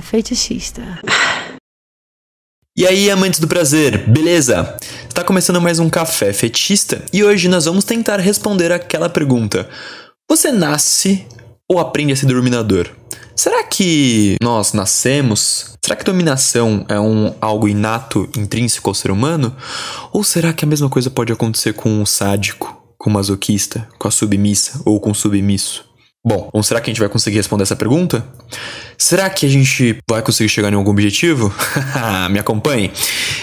Fetichista. E aí, amantes do prazer, beleza? Está começando mais um Café Fetista e hoje nós vamos tentar responder aquela pergunta: Você nasce ou aprende a ser dominador? Será que nós nascemos? Será que dominação é um algo inato, intrínseco ao ser humano? Ou será que a mesma coisa pode acontecer com o sádico, com o masoquista, com a submissa ou com o submisso? Bom, então será que a gente vai conseguir responder essa pergunta? Será que a gente vai conseguir chegar em algum objetivo? Me acompanhe.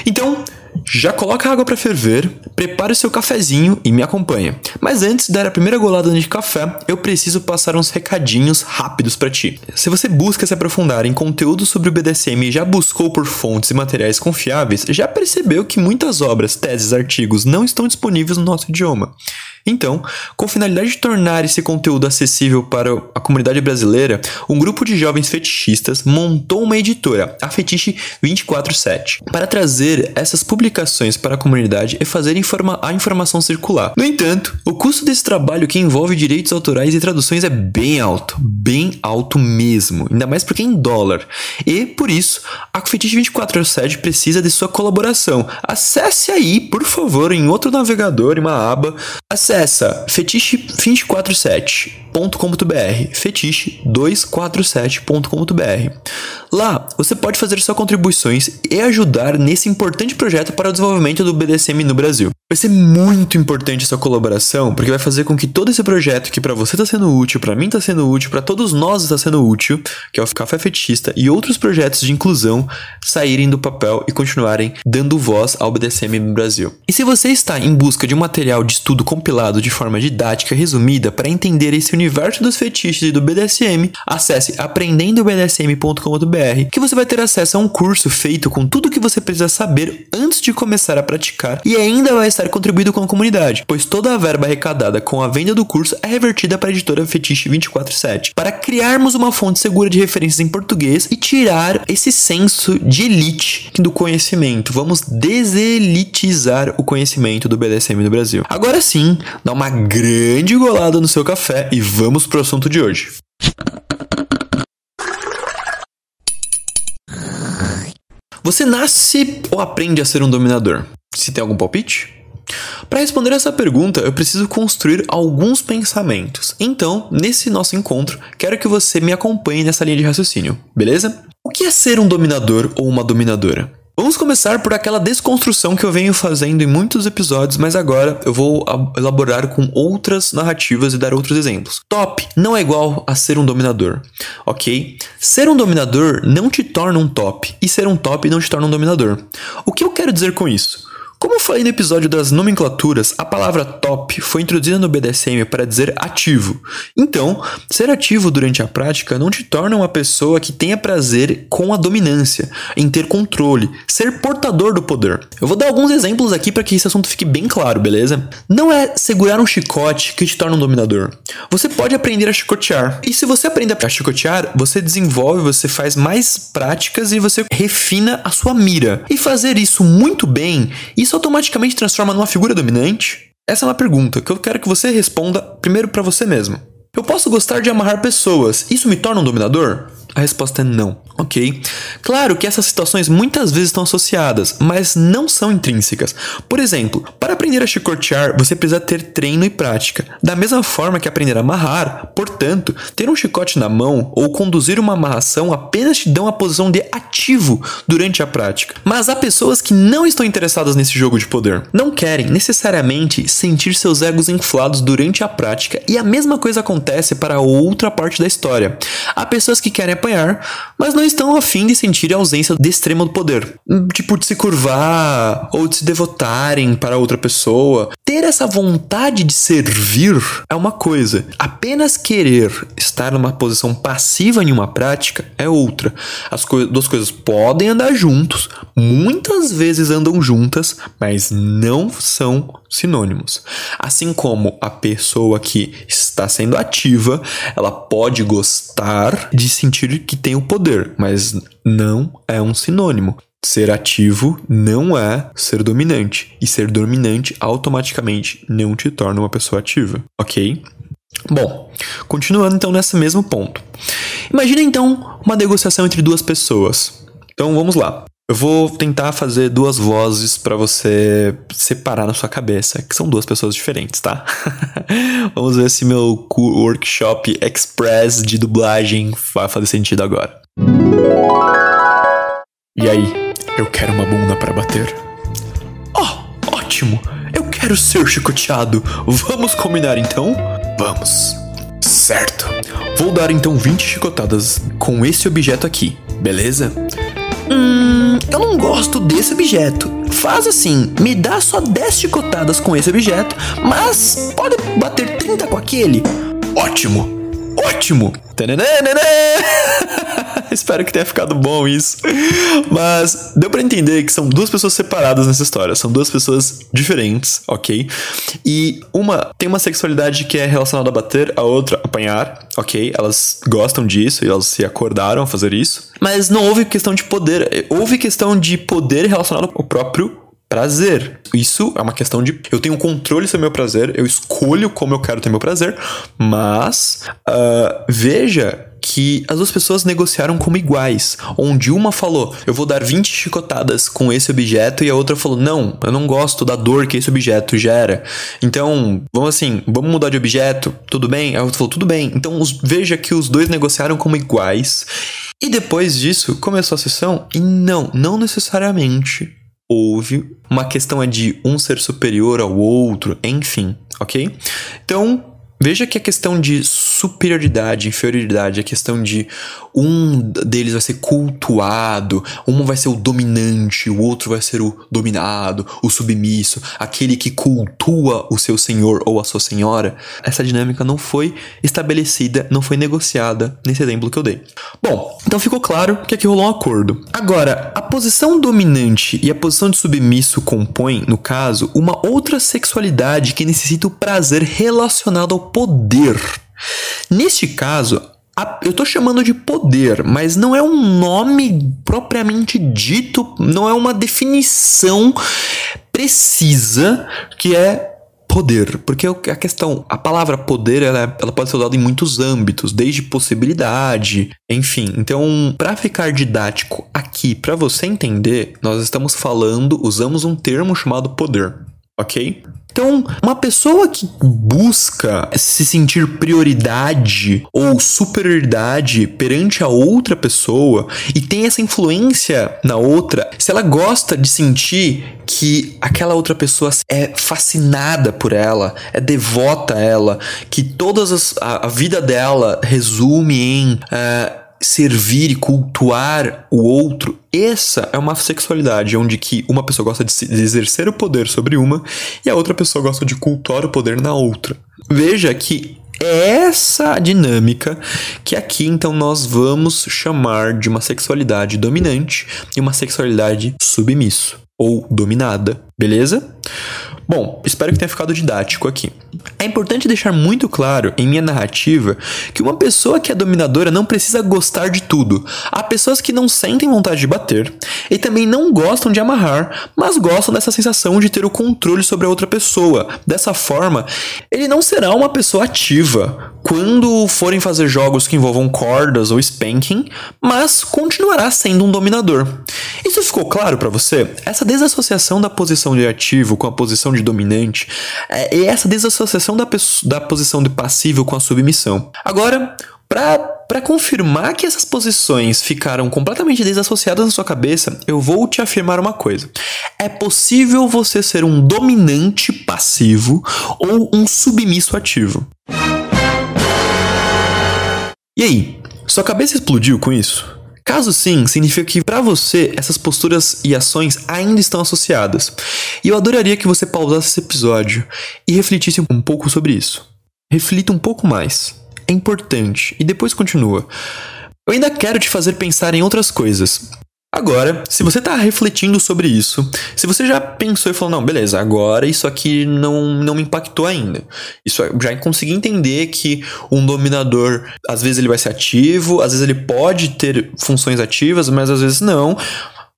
Então, já coloca a água para ferver, prepare o seu cafezinho e me acompanha. Mas antes de dar a primeira golada de café, eu preciso passar uns recadinhos rápidos para ti. Se você busca se aprofundar em conteúdo sobre o BDSM e já buscou por fontes e materiais confiáveis, já percebeu que muitas obras, teses, artigos não estão disponíveis no nosso idioma. Então, com finalidade de tornar esse conteúdo acessível para a comunidade brasileira, um grupo de jovens fetichistas montou uma editora, a Fetiche 247, para trazer essas publicações para a comunidade e fazer informa a informação circular. No entanto, o custo desse trabalho que envolve direitos autorais e traduções é bem alto, bem alto mesmo, ainda mais porque é em dólar. E, por isso, a Fetiche 247 precisa de sua colaboração. Acesse aí, por favor, em outro navegador, em uma aba, acesse Acessa fetiche247.com.br, fetiche247.com.br. Lá, você pode fazer suas contribuições e ajudar nesse importante projeto para o desenvolvimento do BDSM no Brasil. Vai ser muito importante essa colaboração, porque vai fazer com que todo esse projeto que para você está sendo útil, para mim está sendo útil, para todos nós está sendo útil, que é o Café Fetichista e outros projetos de inclusão saírem do papel e continuarem dando voz ao BDSM no Brasil. E se você está em busca de um material de estudo compilado de forma didática resumida para entender esse universo dos fetiches e do BDSM, acesse aprendendobdsm.com.br que você vai ter acesso a um curso feito com tudo o que você precisa saber antes de começar a praticar e ainda vai estar contribuído com a comunidade, pois toda a verba arrecadada com a venda do curso é revertida para a editora Fetiche 247, para criarmos uma fonte segura de referências em português e tirar esse senso de elite do conhecimento. Vamos deselitizar o conhecimento do BDSM no Brasil. Agora sim, dá uma grande golada no seu café e vamos pro assunto de hoje. Você nasce ou aprende a ser um dominador? Se tem algum palpite? Para responder essa pergunta, eu preciso construir alguns pensamentos. Então, nesse nosso encontro, quero que você me acompanhe nessa linha de raciocínio, beleza? O que é ser um dominador ou uma dominadora? Vamos começar por aquela desconstrução que eu venho fazendo em muitos episódios, mas agora eu vou elaborar com outras narrativas e dar outros exemplos. Top não é igual a ser um dominador, ok? Ser um dominador não te torna um top, e ser um top não te torna um dominador. O que eu quero dizer com isso? Como falei no episódio das nomenclaturas, a palavra top foi introduzida no BDSM para dizer ativo. Então, ser ativo durante a prática não te torna uma pessoa que tenha prazer com a dominância, em ter controle, ser portador do poder. Eu vou dar alguns exemplos aqui para que esse assunto fique bem claro, beleza? Não é segurar um chicote que te torna um dominador. Você pode aprender a chicotear. E se você aprende a chicotear, você desenvolve, você faz mais práticas e você refina a sua mira. E fazer isso muito bem, isso isso automaticamente transforma numa figura dominante? Essa é uma pergunta que eu quero que você responda primeiro para você mesmo. Eu posso gostar de amarrar pessoas, isso me torna um dominador? A resposta é não. Ok. Claro que essas situações muitas vezes estão associadas, mas não são intrínsecas. Por exemplo, para aprender a chicotear, você precisa ter treino e prática. Da mesma forma que aprender a amarrar, portanto, ter um chicote na mão ou conduzir uma amarração apenas te dão a posição de ativo durante a prática. Mas há pessoas que não estão interessadas nesse jogo de poder. Não querem necessariamente sentir seus egos inflados durante a prática, e a mesma coisa acontece para outra parte da história. Há pessoas que querem apanhar, mas não estão afim de sentir a ausência de extremo do poder. Tipo, de se curvar ou de se devotarem para outra pessoa. Ter essa vontade de servir é uma coisa. Apenas querer estar numa posição passiva em uma prática é outra. As co duas coisas podem andar juntos, muitas vezes andam juntas, mas não são sinônimos. Assim como a pessoa que está sendo ativa, ela pode gostar de sentir que tem o poder, mas não é um sinônimo. Ser ativo não é ser dominante, e ser dominante automaticamente não te torna uma pessoa ativa, ok? Bom, continuando então nesse mesmo ponto. Imagina então uma negociação entre duas pessoas. Então vamos lá. Eu vou tentar fazer duas vozes para você separar na sua cabeça, que são duas pessoas diferentes, tá? Vamos ver se meu workshop express de dublagem vai fazer sentido agora. E aí, eu quero uma bunda para bater. Oh, ótimo! Eu quero ser chicoteado. Vamos combinar então? Vamos. Certo. Vou dar então 20 chicotadas com esse objeto aqui, beleza? Hum, eu não gosto desse objeto. Faz assim, me dá só 10 chicotadas com esse objeto, mas pode bater 30 com aquele. Ótimo! Ótimo! Espero que tenha ficado bom isso. Mas deu para entender que são duas pessoas separadas nessa história. São duas pessoas diferentes, ok? E uma tem uma sexualidade que é relacionada a bater, a outra apanhar, ok? Elas gostam disso e elas se acordaram a fazer isso. Mas não houve questão de poder. Houve questão de poder relacionado ao próprio prazer. Isso é uma questão de eu tenho controle sobre meu prazer, eu escolho como eu quero ter meu prazer, mas uh, veja que as duas pessoas negociaram como iguais, onde uma falou, eu vou dar 20 chicotadas com esse objeto, e a outra falou, não, eu não gosto da dor que esse objeto gera. Então, vamos assim, vamos mudar de objeto, tudo bem? A outra falou, tudo bem. Então, os, veja que os dois negociaram como iguais. E depois disso, começou a sessão, e não, não necessariamente houve uma questão é de um ser superior ao outro, enfim, ok? Então, Veja que a questão de superioridade, inferioridade, a questão de um deles vai ser cultuado, um vai ser o dominante, o outro vai ser o dominado, o submisso, aquele que cultua o seu senhor ou a sua senhora. Essa dinâmica não foi estabelecida, não foi negociada nesse exemplo que eu dei. Bom, então ficou claro que aqui rolou um acordo. Agora, a posição dominante e a posição de submisso compõem, no caso, uma outra sexualidade que necessita o prazer relacionado ao poder. Neste caso, a, eu estou chamando de poder, mas não é um nome propriamente dito, não é uma definição precisa que é poder, porque a questão, a palavra poder, ela, ela pode ser usada em muitos âmbitos, desde possibilidade, enfim. Então, para ficar didático aqui, para você entender, nós estamos falando, usamos um termo chamado poder, ok? Então, uma pessoa que busca se sentir prioridade ou superioridade perante a outra pessoa e tem essa influência na outra, se ela gosta de sentir que aquela outra pessoa é fascinada por ela, é devota a ela, que todas as, a, a vida dela resume em uh, servir e cultuar o outro, essa é uma sexualidade onde que uma pessoa gosta de, exercer o poder sobre uma e a outra pessoa gosta de cultuar o poder na outra. Veja que é essa dinâmica que aqui então nós vamos chamar de uma sexualidade dominante e uma sexualidade submisso ou dominada, beleza? Bom, espero que tenha ficado didático aqui. É importante deixar muito claro em minha narrativa que uma pessoa que é dominadora não precisa gostar de tudo. Há pessoas que não sentem vontade de bater e também não gostam de amarrar, mas gostam dessa sensação de ter o controle sobre a outra pessoa. Dessa forma, ele não será uma pessoa ativa quando forem fazer jogos que envolvam cordas ou spanking, mas continuará sendo um dominador. Isso ficou claro para você? Essa desassociação da posição de ativo com a posição de dominante é essa desassociação da, da posição de passivo com a submissão. Agora, para confirmar que essas posições ficaram completamente desassociadas na sua cabeça, eu vou te afirmar uma coisa. É possível você ser um dominante passivo ou um submisso ativo. E aí, sua cabeça explodiu com isso? Caso sim, significa que para você essas posturas e ações ainda estão associadas. E eu adoraria que você pausasse esse episódio e refletisse um pouco sobre isso. Reflita um pouco mais. É importante. E depois continua. Eu ainda quero te fazer pensar em outras coisas. Agora, se você está refletindo sobre isso, se você já pensou e falou, não, beleza, agora isso aqui não, não me impactou ainda. Isso já consegui entender que um dominador, às vezes ele vai ser ativo, às vezes ele pode ter funções ativas, mas às vezes não.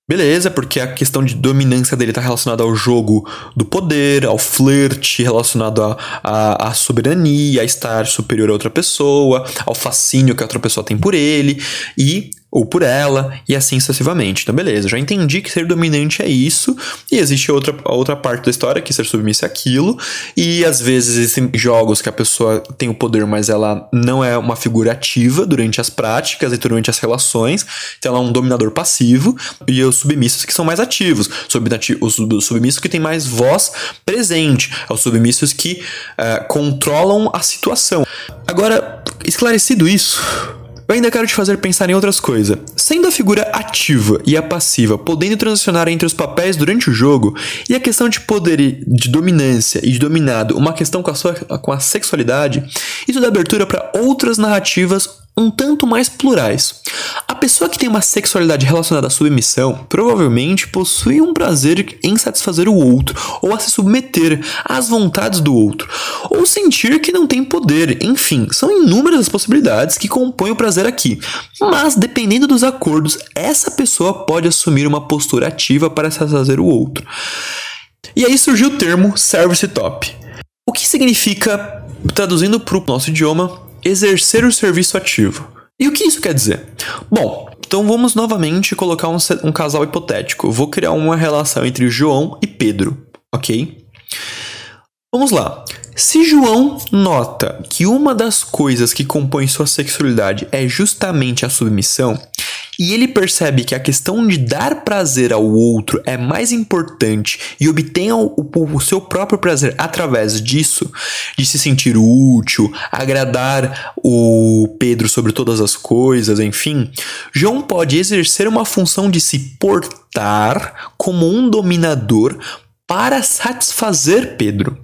Beleza, porque a questão de dominância dele está relacionada ao jogo do poder, ao flerte, relacionado à soberania, a estar superior a outra pessoa, ao fascínio que a outra pessoa tem por ele e ou por ela, e assim sucessivamente. Então, beleza, já entendi que ser dominante é isso, e existe outra, outra parte da história que ser submissa é aquilo, e às vezes existem jogos que a pessoa tem o poder, mas ela não é uma figura ativa durante as práticas e durante as relações, então ela é um dominador passivo, e os submissos que são mais ativos, os submissos que têm mais voz presente, os submissos que uh, controlam a situação. Agora, esclarecido isso, eu ainda quero te fazer pensar em outras coisas. Sendo a figura ativa e a passiva podendo transicionar entre os papéis durante o jogo, e a questão de poder, de dominância e de dominado uma questão com a, sua, com a sexualidade, isso dá abertura para outras narrativas um tanto mais plurais. A pessoa que tem uma sexualidade relacionada à submissão provavelmente possui um prazer em satisfazer o outro, ou a se submeter às vontades do outro, ou sentir que não tem poder. Enfim, são inúmeras as possibilidades que compõem o prazer aqui. Mas, dependendo dos acordos, essa pessoa pode assumir uma postura ativa para satisfazer o outro. E aí surgiu o termo service top. O que significa, traduzindo para o nosso idioma, exercer o serviço ativo. E o que isso quer dizer? Bom, então vamos novamente colocar um, um casal hipotético. vou criar uma relação entre João e Pedro, ok? Vamos lá. Se João nota que uma das coisas que compõe sua sexualidade é justamente a submissão, e ele percebe que a questão de dar prazer ao outro é mais importante e obtém o, o, seu próprio prazer através disso, de se sentir útil, agradar o Pedro sobre todas as coisas, enfim, João pode exercer uma função de se portar como um dominador para satisfazer Pedro.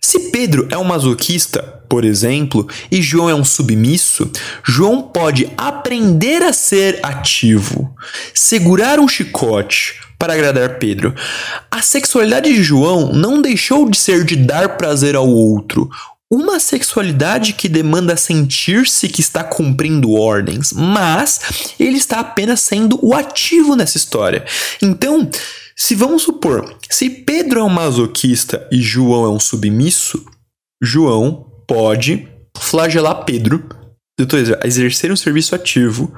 Se Pedro é um masoquista, por exemplo, e João é um submisso, João pode aprender a ser ativo, segurar um chicote para agradar Pedro. A sexualidade de João não deixou de ser de dar prazer ao outro, uma sexualidade que demanda sentir-se que está cumprindo ordens, mas ele está apenas sendo o ativo nessa história. Então, se vamos supor, se Pedro é um masoquista e João é um submisso, João pode flagelar Pedro, exercer um serviço ativo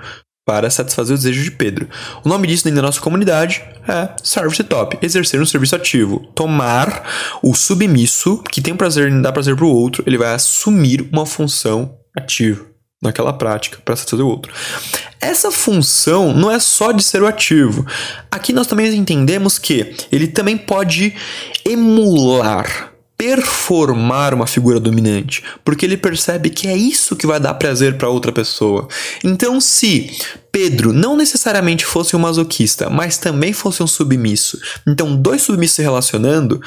para satisfazer o desejo de Pedro. O nome disso dentro da nossa comunidade é service top, exercer um serviço ativo, tomar o submisso que tem prazer em dar prazer para o outro, ele vai assumir uma função ativa naquela prática para satisfazer o outro. Essa função não é só de ser o ativo. Aqui nós também entendemos que ele também pode emular, performar uma figura dominante, porque ele percebe que é isso que vai dar prazer para outra pessoa. Então, se Pedro não necessariamente fosse um masoquista, mas também fosse um submisso, então dois submissos se relacionando,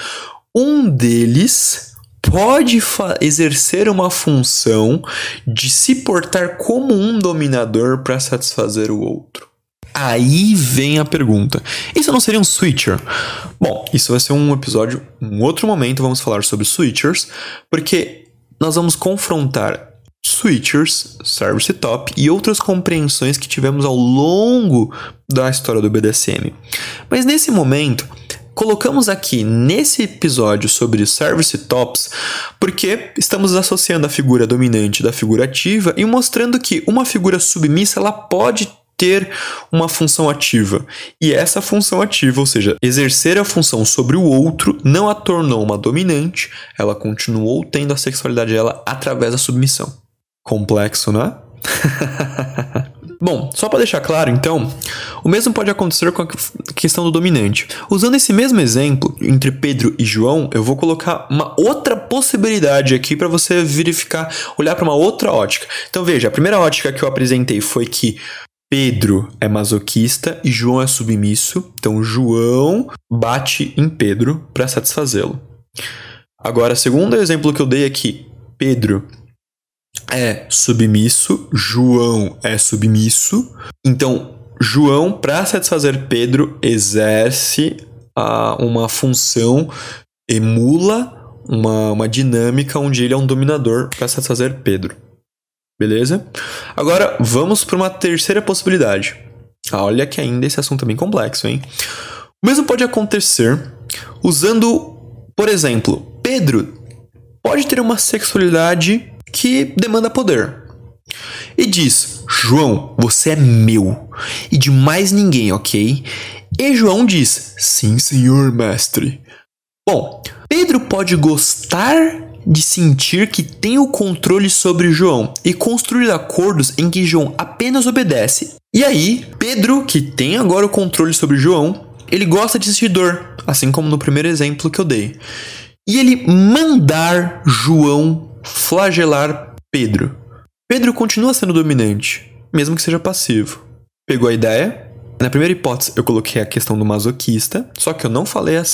um deles pode exercer uma função de se portar como um dominador para satisfazer o outro. Aí vem a pergunta: isso não seria um switcher? Bom, isso vai ser um episódio, um outro momento, vamos falar sobre switchers, porque nós vamos confrontar switchers, service top e outras compreensões que tivemos ao longo da história do BDSM. Mas nesse momento, colocamos aqui nesse episódio sobre Service Tops porque estamos associando a figura dominante da figura ativa e mostrando que uma figura submissa ela pode ter uma função ativa. E essa função ativa, ou seja, exercer a função sobre o outro, não a tornou uma dominante, ela continuou tendo a sexualidade dela através da submissão. Complexo, não é? Bom, só para deixar claro, então, o mesmo pode acontecer com a questão do dominante. Usando esse mesmo exemplo entre Pedro e João, eu vou colocar uma outra possibilidade aqui para você verificar, olhar para uma outra ótica. Então veja, a primeira ótica que eu apresentei foi que Pedro é masoquista e João é submisso. Então João bate em Pedro para satisfazê-lo. Agora, segundo exemplo que eu dei aqui, Pedro é submisso, João é submisso. Então, João, para satisfazer Pedro, exerce uh, uma função, emula uma, uma dinâmica onde ele é um dominador para satisfazer Pedro. Beleza? Agora, vamos para uma terceira possibilidade. Olha que ainda esse assunto é bem complexo, hein? O mesmo pode acontecer usando, por exemplo, Pedro pode ter uma sexualidade que demanda poder. E diz: João, você é meu e de mais ninguém, ok? E João diz: Sim, senhor mestre. Bom, Pedro pode gostar de sentir que tem o controle sobre João e construir acordos em que João apenas obedece. E aí, Pedro, que tem agora o controle sobre João, ele gosta de sentir dor, assim como no primeiro exemplo que eu dei. E ele mandar João flagelar Pedro. Pedro continua sendo dominante, mesmo que seja passivo. Pegou a ideia? Na primeira hipótese, eu coloquei a questão do masoquista, só que eu não falei as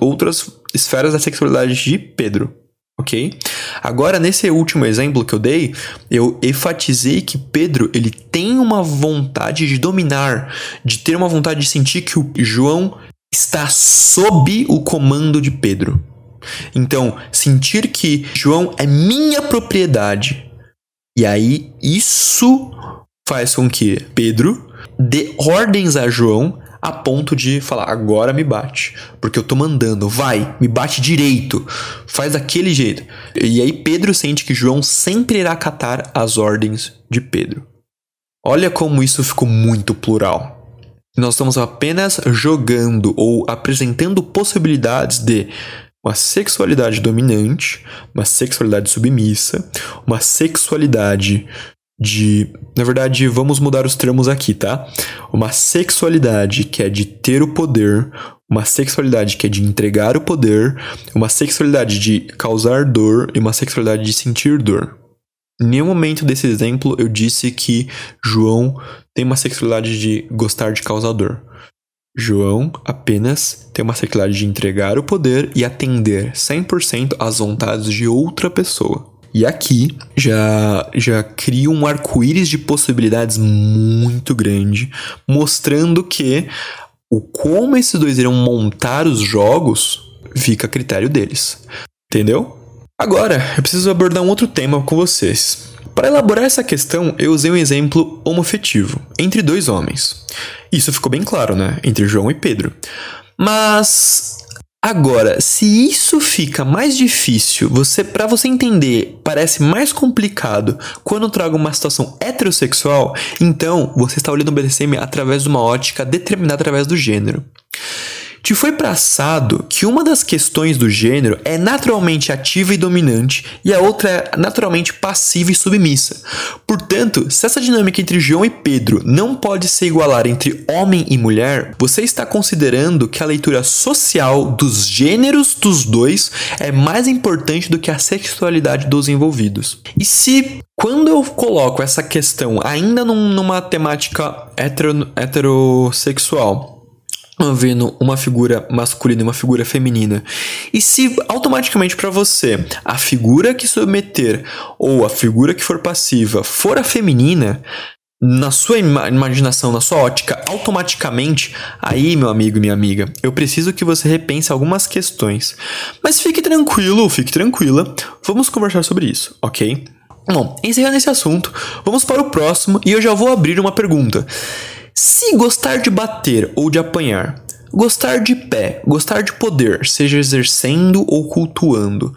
outras esferas da sexualidade de Pedro ok? Agora, nesse último exemplo que eu dei, eu enfatizei que Pedro ele tem uma vontade de dominar, de ter uma vontade de sentir que o João está sob o comando de Pedro. Então, sentir que João é minha propriedade. E aí, isso faz com que Pedro dê ordens a João a ponto de falar: agora me bate, porque eu tô mandando, vai, me bate direito, faz daquele jeito. E aí Pedro sente que João sempre irá acatar as ordens de Pedro. Olha como isso ficou muito plural. Nós estamos apenas jogando ou apresentando possibilidades de uma sexualidade dominante, uma sexualidade submissa, uma sexualidade de. Na verdade, vamos mudar os termos aqui, tá? Uma sexualidade que é de ter o poder, uma sexualidade que é de entregar o poder, uma sexualidade de causar dor e uma sexualidade de sentir dor. Em nenhum momento desse exemplo eu disse que João tem uma sexualidade de gostar de causar dor. João apenas tem uma sexualidade de entregar o poder e atender 100% às vontades de outra pessoa. E aqui já, já cria um arco-íris de possibilidades muito grande, mostrando que o como esses dois irão montar os jogos fica a critério deles. Entendeu? Agora, eu preciso abordar um outro tema com vocês. Para elaborar essa questão, eu usei um exemplo homofetivo, entre dois homens. Isso ficou bem claro, né? Entre João e Pedro. Mas Agora, se isso fica mais difícil, você para você entender, parece mais complicado quando trago uma situação heterossexual, então você está olhando o BDSM através de uma ótica determinada através do gênero. Te foi passado que uma das questões do gênero é naturalmente ativa e dominante e a outra é naturalmente passiva e submissa. Portanto, se essa dinâmica entre João e Pedro não pode se igualar entre homem e mulher, você está considerando que a leitura social dos gêneros dos dois é mais importante do que a sexualidade dos envolvidos. E se quando eu coloco essa questão ainda num, numa temática hetero, heterossexual, vendo uma figura masculina e uma figura feminina. E se automaticamente para você a figura que submeter ou a figura que for passiva for a feminina, na sua imaginação, na sua ótica, automaticamente, aí, meu amigo e minha amiga, eu preciso que você repense algumas questões. Mas fique tranquilo, fique tranquila, vamos conversar sobre isso, ok? Bom, encerrando esse assunto, vamos para o próximo e eu já vou abrir uma pergunta. Se gostar de bater ou de apanhar, gostar de pé, gostar de poder, seja exercendo ou cultuando,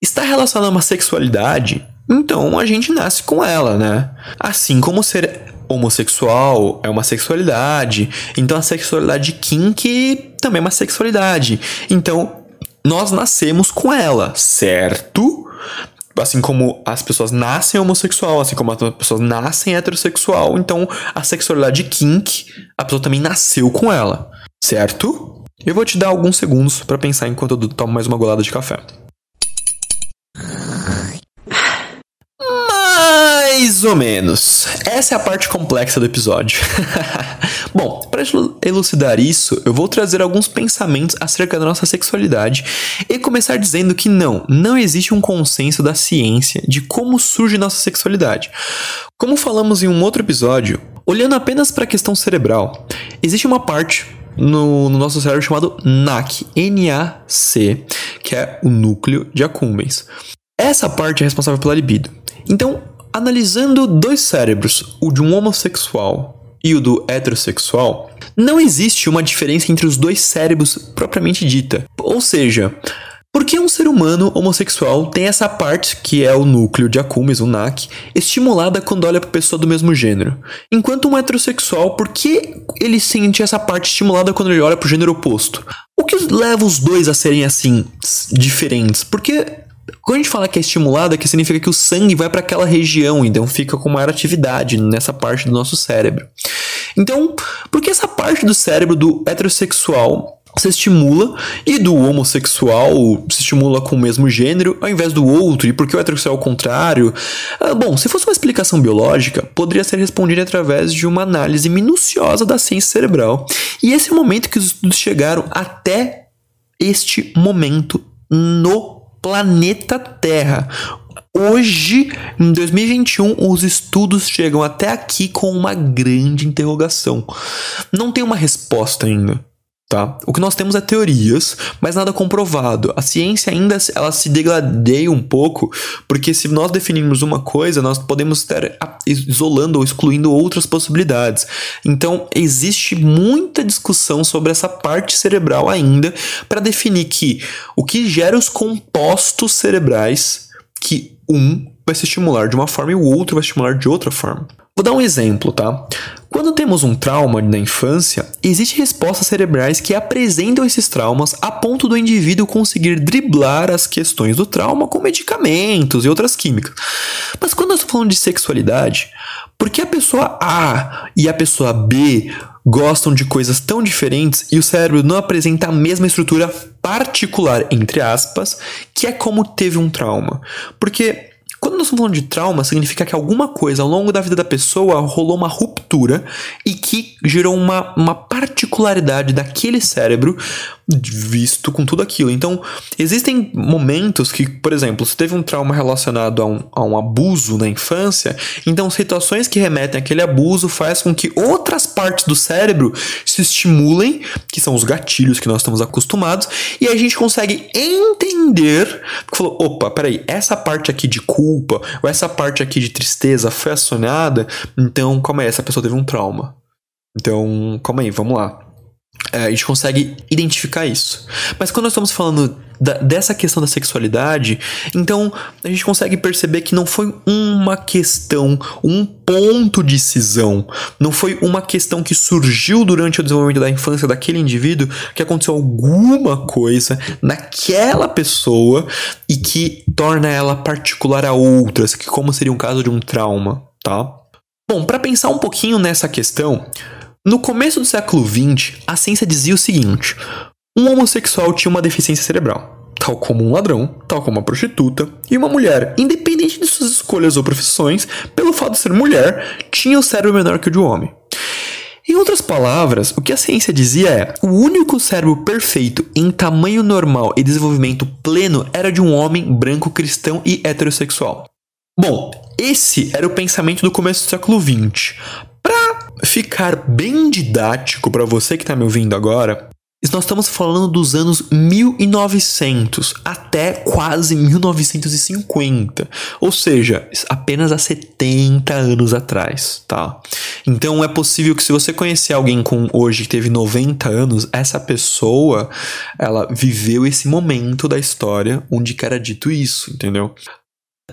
está relacionado a uma sexualidade, então a gente nasce com ela, né? Assim como ser homossexual é uma sexualidade, então a sexualidade kink também é uma sexualidade. Então nós nascemos com ela, certo? Assim como as pessoas nascem homossexual, assim como as pessoas nascem heterossexual, então a sexualidade kink, a pessoa também nasceu com ela, certo? Eu vou te dar alguns segundos para pensar enquanto eu tomo mais uma golada de café. Mais ou menos. Essa é a parte complexa do episódio. Bom, para elucidar isso, eu vou trazer alguns pensamentos acerca da nossa sexualidade e começar dizendo que não, não existe um consenso da ciência de como surge nossa sexualidade. Como falamos em um outro episódio, olhando apenas para a questão cerebral, existe uma parte no, no, nosso cérebro chamado NAC, que é o núcleo de accumbens. Essa parte é responsável pela libido. Então, Analisando dois cérebros, o de um homossexual e o do heterossexual, não existe uma diferença entre os dois cérebros propriamente dita. Ou seja, por que um ser humano homossexual tem essa parte, que é o núcleo de Akumis, o NAC, estimulada quando olha para pessoa do mesmo gênero? Enquanto um heterossexual, por que ele sente essa parte estimulada quando ele olha para o gênero oposto? O que leva os dois a serem assim, diferentes? Porque quando a gente fala que é estimulada, que significa que o sangue vai para aquela região, então fica com maior atividade nessa parte do nosso cérebro. Então, por que essa parte do cérebro do heterossexual se estimula e do homossexual se estimula com o mesmo gênero ao invés do outro, e por que o heterossexual é o contrário? Ah, bom, se fosse uma explicação biológica, poderia ser respondida através de uma análise minuciosa da ciência cerebral. E esse é o momento que os estudos chegaram até este momento no planeta Terra. Hoje, em 2021, os estudos chegam até aqui com uma grande interrogação. Não tem uma resposta ainda. Tá? O que nós temos é teorias, mas nada comprovado. A ciência ainda ela se degradeia um pouco, porque se nós definirmos uma coisa, nós podemos estar isolando ou excluindo outras possibilidades. Então, existe muita discussão sobre essa parte cerebral ainda para definir que o que gera os compostos cerebrais que um vai se estimular de uma forma e o outro vai estimular de outra forma. Vou dar um exemplo, tá? Quando temos um trauma na infância, existem respostas cerebrais que apresentam esses traumas a ponto do indivíduo conseguir driblar as questões do trauma com medicamentos e outras químicas. Mas quando eu estou falando de sexualidade, por que a pessoa A e a pessoa B gostam de coisas tão diferentes e o cérebro não apresenta a mesma estrutura particular, entre aspas, que é como teve um trauma? Porque quando nós estamos falando de trauma, significa que alguma coisa ao longo da vida da pessoa rolou uma ruptura e que gerou uma, uma particularidade daquele cérebro visto com tudo aquilo. Então, existem momentos que, por exemplo, se teve um trauma relacionado a um, a um abuso na infância, então situações que remetem àquele abuso faz com que outras partes do cérebro se estimulem, que são os gatilhos que nós estamos acostumados, e a gente consegue entender, falou, opa, peraí, essa parte aqui de culpa, ou essa parte aqui de tristeza foi acionada, então, calma aí, essa pessoa teve um trauma. Então, calma aí, vamos lá. É, a gente consegue identificar isso. Mas quando nós estamos falando da, dessa questão da sexualidade, então a gente consegue perceber que não foi uma questão, um ponto de cisão, não foi uma questão que surgiu durante o desenvolvimento da infância daquele indivíduo, que aconteceu alguma coisa naquela pessoa e que torna ela particular a outras, que como seria um caso de um trauma, tá? Bom, para pensar um pouquinho nessa questão, no começo do século XX, a ciência dizia o seguinte: um homossexual tinha uma deficiência cerebral, tal como um ladrão, tal como uma prostituta, e uma mulher, independente de suas escolhas ou profissões, pelo fato de ser mulher, tinha o cérebro menor que o de um homem. Em outras palavras, o que a ciência dizia é: o único cérebro perfeito em tamanho normal e desenvolvimento pleno era de um homem branco cristão e heterossexual. Bom, esse era o pensamento do começo do século XX ficar bem didático para você que está me ouvindo agora, nós estamos falando dos anos 1900 até quase 1950, ou seja, apenas há 70 anos atrás, tá? Então é possível que se você conhecer alguém com hoje que teve 90 anos, essa pessoa, ela viveu esse momento da história onde era dito isso, entendeu?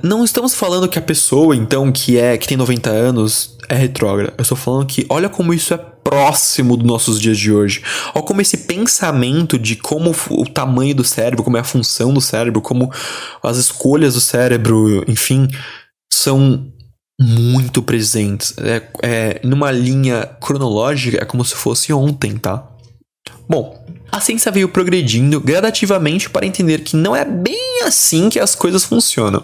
Não estamos falando que a pessoa, então, que é que tem 90 anos é retrógrada. Eu estou falando que olha como isso é próximo dos nossos dias de hoje. Olha como esse pensamento de como o tamanho do cérebro, como é a função do cérebro, como as escolhas do cérebro, enfim, são muito presentes. É, é, numa linha cronológica, é como se fosse ontem, tá? Bom, a ciência veio progredindo gradativamente para entender que não é bem assim que as coisas funcionam.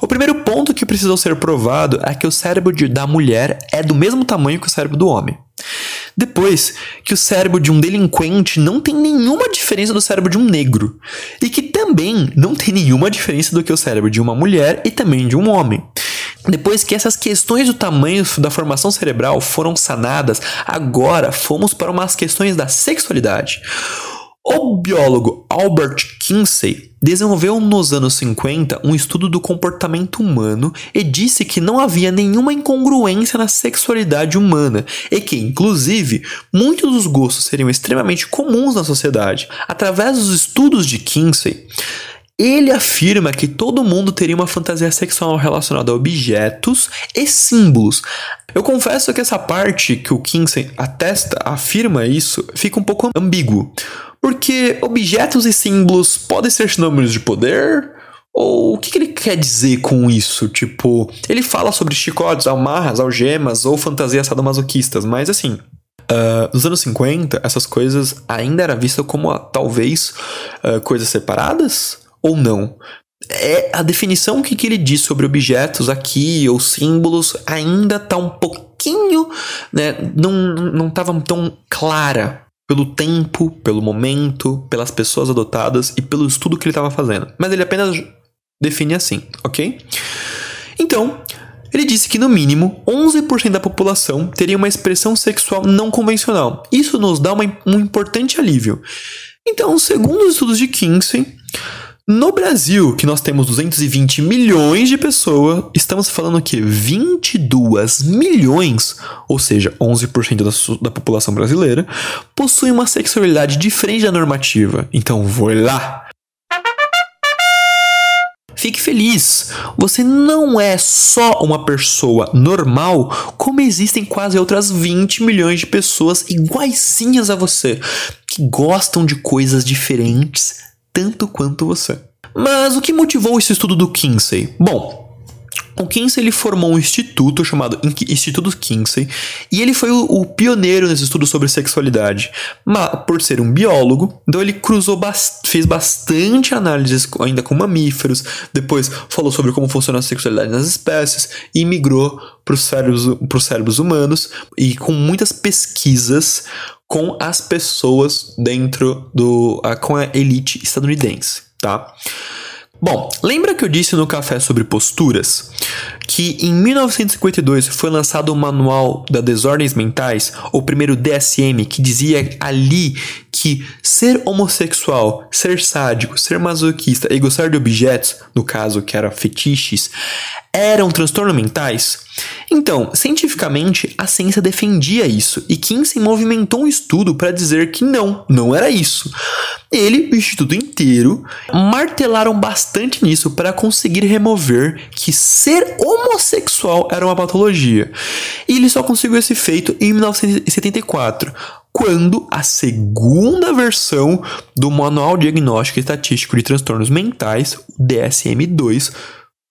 O primeiro ponto que precisou ser provado é que o cérebro de, da mulher é do mesmo tamanho que o cérebro do homem. Depois, que o cérebro de um delinquente não tem nenhuma diferença do cérebro de um negro. E que também não tem nenhuma diferença do que o cérebro de uma mulher e também de um homem. Depois que essas questões do tamanho da formação cerebral foram sanadas, agora fomos para umas questões da sexualidade. O biólogo Albert Kinsey desenvolveu nos anos 50 um estudo do comportamento humano e disse que não havia nenhuma incongruência na sexualidade humana e que, inclusive, muitos dos gostos seriam extremamente comuns na sociedade. Através dos estudos de Kinsey, ele afirma que todo mundo teria uma fantasia sexual relacionada a objetos e símbolos. Eu confesso que essa parte que o Kinsey atesta, afirma isso, fica um pouco ambíguo. Porque objetos e símbolos podem ser sinônimos de poder? Ou o que, que, ele quer dizer com isso? Tipo, ele fala sobre chicotes, amarras, algemas ou fantasias sadomasoquistas, mas assim, uh, nos anos 50, essas coisas ainda era vista como uh, talvez uh, coisas separadas ou não. É a definição que, que ele diz sobre objetos aqui ou símbolos ainda está um pouquinho, né, não estava tão clara pelo tempo, pelo momento, pelas pessoas adotadas e pelo estudo que ele estava fazendo. Mas ele apenas define assim, ok? Então, ele disse que no mínimo 11% da população teria uma expressão sexual não convencional. Isso nos dá uma, um importante alívio. Então, segundo os estudos de Kinsey, no Brasil, que nós temos 220 milhões de pessoas, estamos falando que 22 milhões, ou seja, 11% da, da população brasileira, possuem uma sexualidade diferente da normativa. Então, vou lá. Fique feliz! Você não é só uma pessoa normal, como existem quase outras 20 milhões de pessoas iguaizinhas a você, que gostam de coisas diferentes tanto quanto você. Mas o que motivou esse estudo do Kinsey? Bom, o Kinsey ele formou um instituto chamado Instituto Kinsey e ele foi o, o pioneiro nesse estudo sobre sexualidade. Mas por ser um biólogo, então ele cruzou fez bastante análises ainda com mamíferos, depois falou sobre como funciona a sexualidade nas espécies e migrou para os cérebros, cérebros humanos e com muitas pesquisas com as pessoas dentro do. Uh, com a elite estadunidense, tá? Bom, lembra que eu disse no café sobre posturas que em 1952 foi lançado o Manual das Desordens Mentais, o primeiro DSM, que dizia ali que ser homossexual, ser sádico, ser masoquista e gostar de objetos, no caso que era fetiches, eram transtornos mentais? Então, cientificamente, a ciência defendia isso e Kinsey movimentou um estudo para dizer que não, não era isso. Ele e o instituto inteiro martelaram bastante nisso para conseguir remover que ser homossexual era uma patologia. E ele só conseguiu esse feito em 1974, quando a segunda versão do Manual Diagnóstico e Estatístico de Transtornos Mentais, o DSM-2,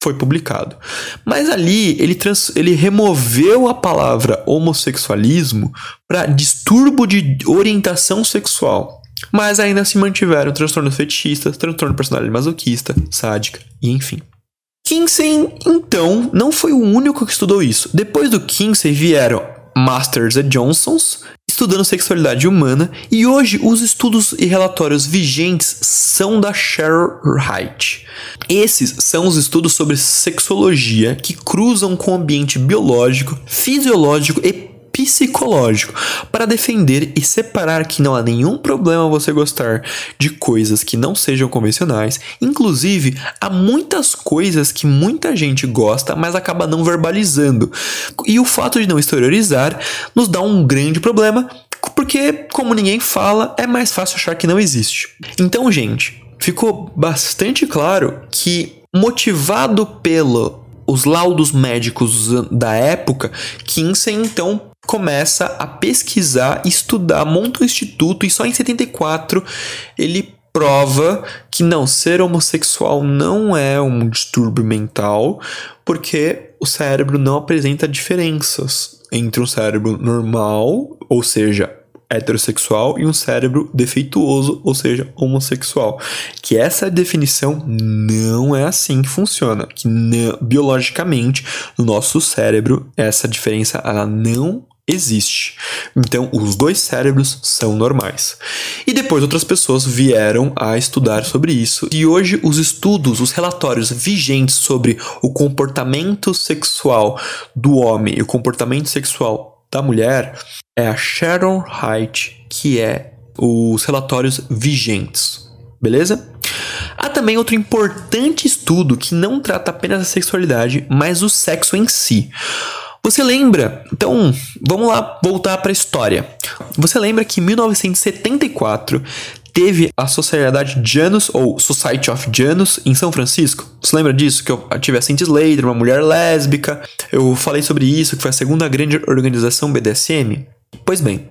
foi publicado. Mas ali ele, trans, ele removeu a palavra homossexualismo para distúrbio de orientação sexual. Mas ainda se mantiveram transtornos fetichistas, transtorno de personalidade masoquista, sádica e enfim. Kinsey, então, não foi o único que estudou isso. Depois do Kinsey vieram Masters e Johnsons, estudando sexualidade humana, e hoje os estudos e relatórios vigentes são da Cheryl Wright. Esses são os estudos sobre sexologia que cruzam com o ambiente biológico, fisiológico e psicológico para defender e separar que não há nenhum problema você gostar de coisas que não sejam convencionais. Inclusive, há muitas coisas que muita gente gosta, mas acaba não verbalizando. E o fato de não exteriorizar nos dá um grande problema, porque como ninguém fala, é mais fácil achar que não existe. Então, gente, ficou bastante claro que motivado pelo os laudos médicos da época, Kinsey então começa a pesquisar, estudar, monta um instituto e só em 74 ele prova que não ser homossexual não é um distúrbio mental, porque o cérebro não apresenta diferenças entre um cérebro normal, ou seja, heterossexual e um cérebro defeituoso, ou seja, homossexual. Que essa definição não é assim que funciona, que não, biologicamente no nosso cérebro essa diferença ela não existe. Então, os dois cérebros são normais. E depois outras pessoas vieram a estudar sobre isso, e hoje os estudos, os relatórios vigentes sobre o comportamento sexual do homem e o comportamento sexual da mulher é a Sharon Height, que é os relatórios vigentes. Beleza? Há também outro importante estudo que não trata apenas a sexualidade, mas o sexo em si. Você lembra? Então, vamos lá voltar para a história. Você lembra que em 1974 teve a Sociedade Janus, ou Society of Janus, em São Francisco. Você lembra disso? Que eu tive a Cindy Slater, uma mulher lésbica. Eu falei sobre isso, que foi a segunda grande organização BDSM. Pois bem,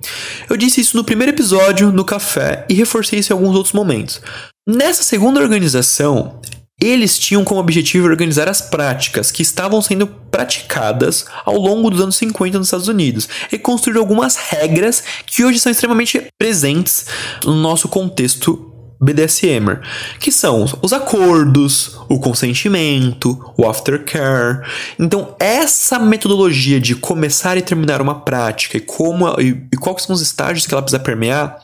eu disse isso no primeiro episódio, no café, e reforcei isso em alguns outros momentos. Nessa segunda organização, eles tinham como objetivo organizar as práticas que estavam sendo praticadas ao longo dos anos 50 nos Estados Unidos e construir algumas regras que hoje são extremamente presentes no nosso contexto BDSMer, que são os acordos, o consentimento, o aftercare. Então, essa metodologia de começar e terminar uma prática e como e, e quais são os estágios que ela precisa permear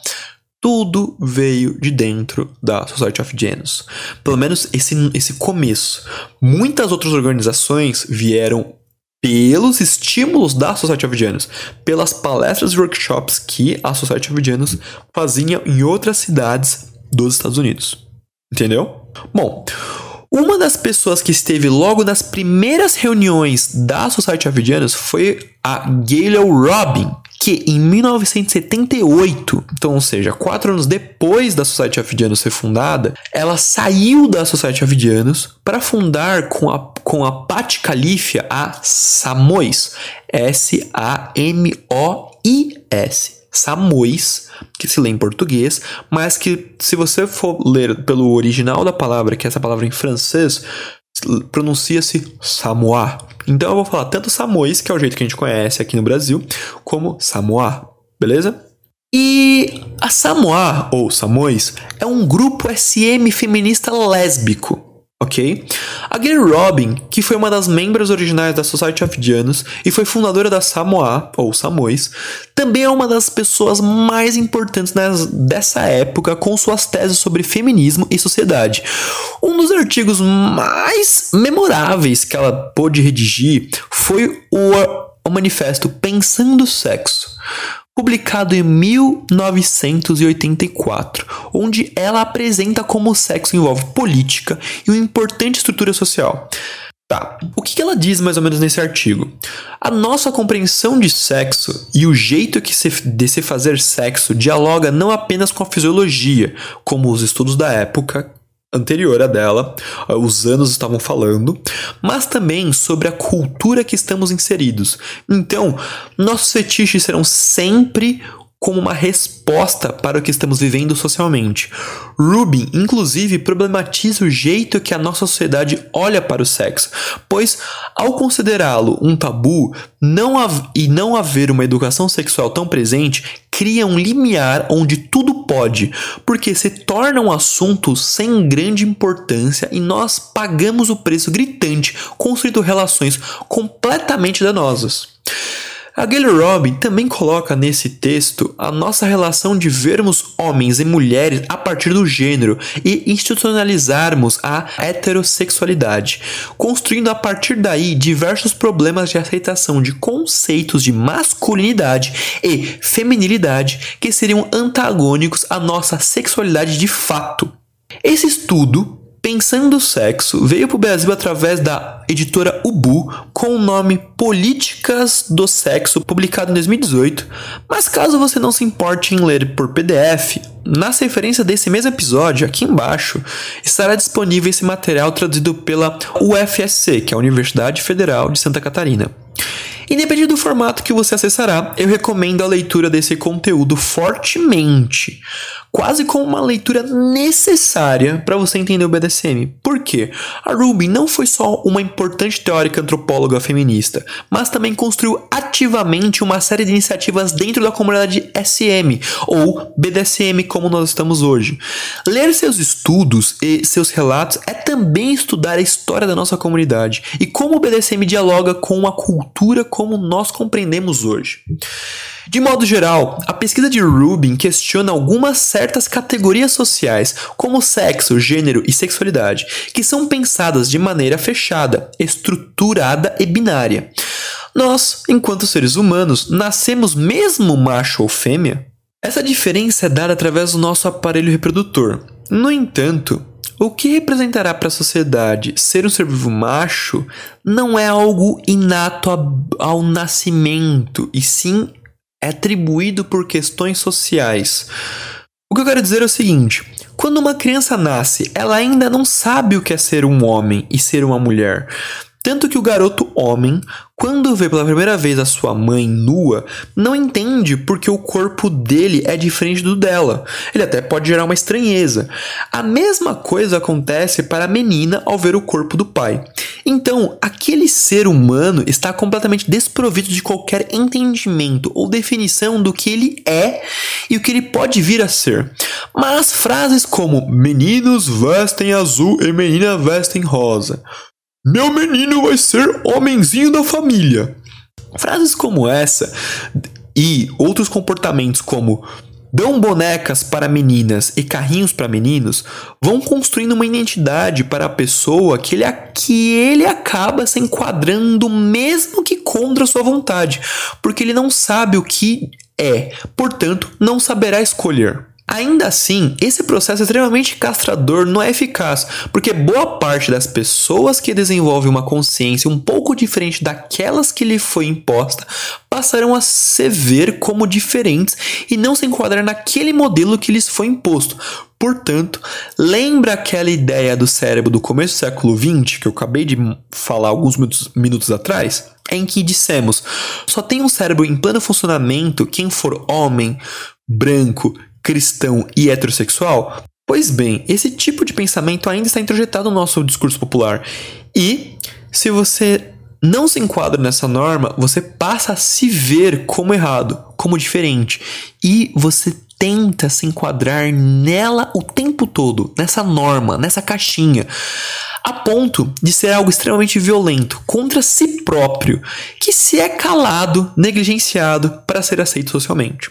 tudo veio de dentro da Society of Genius. Pelo menos esse, esse começo. Muitas outras organizações vieram pelos estímulos da Society of Genius, pelas palestras e workshops que a Society of Genius fazia em outras cidades dos Estados Unidos. Entendeu? Bom, uma das pessoas que esteve logo nas primeiras reuniões da Society of Genius foi a Gayle Robin, que em 1978, então, ou seja, quatro anos depois da Society of Janus ser fundada, ela saiu da Society of Janus para fundar com a, com a Pat Califia a Samois, S-A-M-O-I-S. Samois, que se lê em português, mas que se você for ler pelo original da palavra, que é essa palavra em francês, pronuncia-se Samoa. Então eu vou falar tanto Samois, que é o jeito que a gente conhece aqui no Brasil, como Samoa, beleza? E a Samoa, ou Samois, é um grupo SM feminista lésbico ok? A Gary Robin, que foi uma das membros originais da Society of Janus e foi fundadora da Samoa, ou Samois, também é uma das pessoas mais importantes dessa época com suas teses sobre feminismo e sociedade. Um dos artigos mais memoráveis que ela pôde redigir foi o, o manifesto Pensando Sexo publicado em 1984, onde ela apresenta como o sexo envolve política e uma importante estrutura social. Tá, o que ela diz mais ou menos nesse artigo? A nossa compreensão de sexo e o jeito que se, de se fazer sexo dialoga não apenas com a fisiologia, como os estudos da época anterior a dela, eh, os anos estavam falando, mas também sobre a cultura que estamos inseridos. Então, nossos fetiches serão sempre como uma resposta para o que estamos vivendo socialmente. Rubin, inclusive, problematiza o jeito que a nossa sociedade olha para o sexo, pois, ao considerá-lo um tabu não e não haver uma educação sexual tão presente, cria um limiar onde tudo pode, porque se torna um assunto sem grande importância e nós pagamos o preço gritante construindo relações completamente danosas. A Gayle Robin também coloca nesse texto a nossa relação de vermos homens e mulheres a partir do gênero e institucionalizarmos a heterossexualidade, construindo a partir daí diversos problemas de aceitação de conceitos de masculinidade e feminilidade que seriam antagônicos à nossa sexualidade de fato. Esse estudo Pensando o Sexo veio para o Brasil através da editora Ubu com o nome Políticas do Sexo, publicado em 2018. Mas caso você não se importe em ler por PDF, na referência desse mesmo episódio, aqui embaixo, estará disponível esse material traduzido pela UFSC, que é a Universidade Federal de Santa Catarina. Independente do formato que você acessará, eu recomendo a leitura desse conteúdo fortemente, quase como uma leitura necessária para você entender o BDSM. Por quê? A Rubin não foi só uma importante teórica antropóloga feminista, mas também construiu ativamente uma série de iniciativas dentro da comunidade SM, ou BDSM como nós estamos hoje. Ler seus estudos e seus relatos é também estudar a história da nossa comunidade e como o BDSM dialoga com a cultura como nós compreendemos hoje. De modo geral, a pesquisa de Rubin questiona algumas certas categorias sociais, como sexo, gênero e sexualidade, que são pensadas de maneira fechada, estruturada e binária. Nós, enquanto seres humanos, nascemos mesmo macho ou fêmea? Essa diferença é dada através do nosso aparelho reprodutor. No entanto, o que representará para a sociedade ser um ser vivo macho não é algo inato ao nascimento, e sim é atribuído por questões sociais. O que eu quero dizer é o seguinte: quando uma criança nasce, ela ainda não sabe o que é ser um homem e ser uma mulher. Tanto que o garoto homem, quando vê pela primeira vez a sua mãe nua, não entende porque o corpo dele é diferente do dela. Ele até pode gerar uma estranheza. A mesma coisa acontece para a menina ao ver o corpo do pai. Então, aquele ser humano está completamente desprovido de qualquer entendimento ou definição do que ele é e o que ele pode vir a ser. Mas frases como meninos vestem azul e menina vestem rosa meu menino vai ser homenzinho da família. Frases como essa e outros comportamentos como dão bonecas para meninas e carrinhos para meninos vão construindo uma identidade para a pessoa que ele, que ele acaba se enquadrando mesmo que contra sua vontade, porque ele não sabe o que é, portanto, não saberá escolher. Ainda assim, esse processo é extremamente castrador não é eficaz, porque boa parte das pessoas que desenvolvem uma consciência um pouco diferente daquelas que lhe foi imposta passarão a se ver como diferentes e não se enquadrar naquele modelo que lhes foi imposto. Portanto, lembra aquela ideia do cérebro do começo do século XX que eu acabei de falar alguns minutos, minutos atrás? Em que dissemos: só tem um cérebro em pleno funcionamento quem for homem, branco, cristão e heterossexual? Pois bem, esse tipo de pensamento ainda está introjetado no nosso discurso popular. E, se você não se enquadra nessa norma, você passa a se ver como errado, como diferente. E você tenta se enquadrar nela o tempo todo, nessa norma, nessa caixinha a ponto de ser algo extremamente violento contra si próprio, que se é calado, negligenciado para ser aceito socialmente.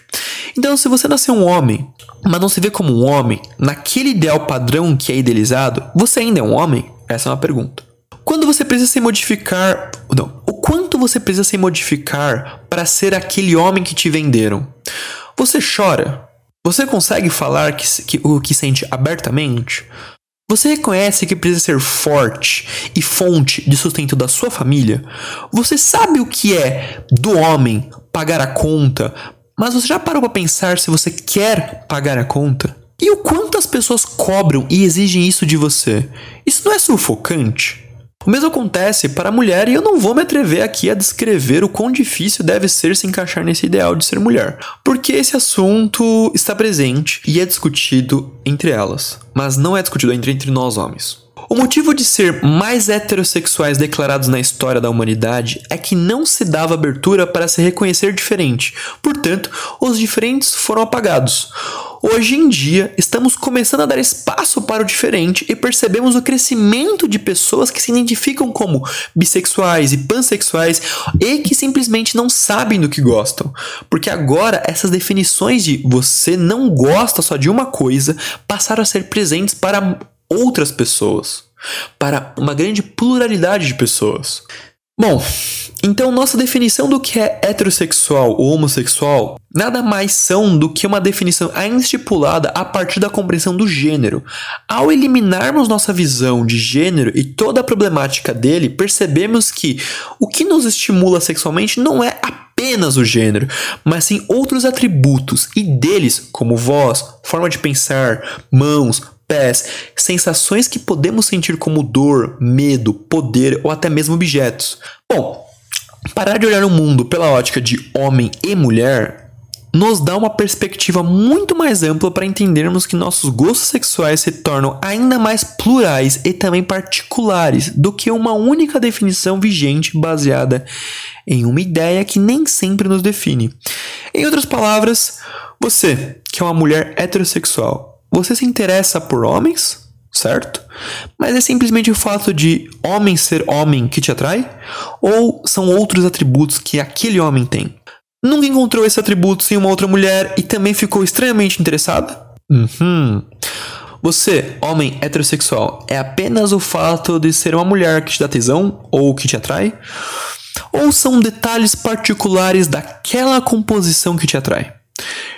Então, se você nasceu um homem, mas não se vê como um homem, naquele ideal padrão que é idealizado, você ainda é um homem? Essa é uma pergunta. Quando você precisa se modificar, não, o quanto você precisa se modificar para ser aquele homem que te venderam? Você chora? Você consegue falar que, que, o que sente abertamente? Você reconhece que precisa ser forte e fonte de sustento da sua família? Você sabe o que é do homem pagar a conta, mas você já parou para pensar se você quer pagar a conta? E o quanto as pessoas cobram e exigem isso de você? Isso não é sufocante? O mesmo acontece para a mulher e eu não vou me atrever aqui a descrever o quão difícil deve ser se encaixar nesse ideal de ser mulher, porque esse assunto está presente e é discutido entre elas, mas não é discutido entre, entre nós homens. O motivo de ser mais heterossexuais declarados na história da humanidade é que não se dava abertura para se reconhecer diferente, portanto, os diferentes foram apagados. Hoje em dia, estamos começando a dar espaço para o diferente e percebemos o crescimento de pessoas que se identificam como bissexuais e pansexuais e que simplesmente não sabem do que gostam. Porque agora essas definições de você não gosta só de uma coisa passaram a ser presentes para outras pessoas, para uma grande pluralidade de pessoas. Bom, então nossa definição do que é heterossexual ou homossexual nada mais são do que uma definição ainda estipulada a partir da compreensão do gênero. Ao eliminarmos nossa visão de gênero e toda a problemática dele, percebemos que o que nos estimula sexualmente não é apenas o gênero, mas sim outros atributos, e deles, como voz, forma de pensar, mãos, pés, sensações que podemos sentir como dor, medo, poder ou até mesmo objetos. Bom, parar de olhar o mundo pela ótica de homem e mulher nos dá uma perspectiva muito mais ampla para entendermos que nossos gostos sexuais se tornam ainda mais plurais e também particulares do que uma única definição vigente baseada em uma ideia que nem sempre nos define. Em outras palavras, você, que é uma mulher heterossexual, você se interessa por homens, certo? Mas é simplesmente o fato de homem ser homem que te atrai? Ou são outros atributos que aquele homem tem? Nunca encontrou esse atributo em uma outra mulher e também ficou extremamente interessada? Uhum. Você, homem heterossexual, é apenas o fato de ser uma mulher que te dá tesão ou que te atrai? Ou são detalhes particulares daquela composição que te atrai?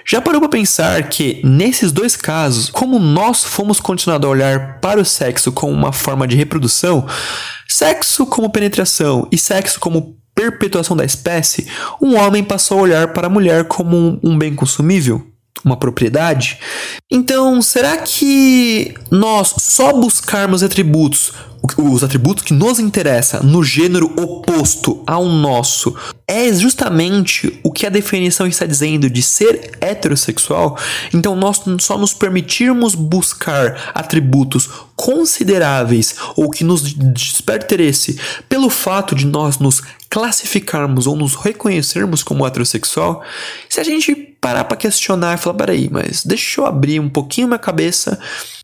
Já parou para pensar que, nesses dois casos, como nós fomos continuados a olhar para o sexo como uma forma de reprodução, sexo como penetração e sexo como perpetuação da espécie, um homem passou a olhar para a mulher como um bem consumível? Uma propriedade. Então, será que nós só buscarmos atributos os atributos que nos interessa no gênero oposto ao nosso é justamente o que a definição está dizendo de ser heterossexual, então nós só nos permitirmos buscar atributos consideráveis ou que nos desperta interesse pelo fato de nós nos classificarmos ou nos reconhecermos como heterossexual, se a gente parar para questionar e falar, peraí, mas deixa eu abrir um pouquinho minha cabeça,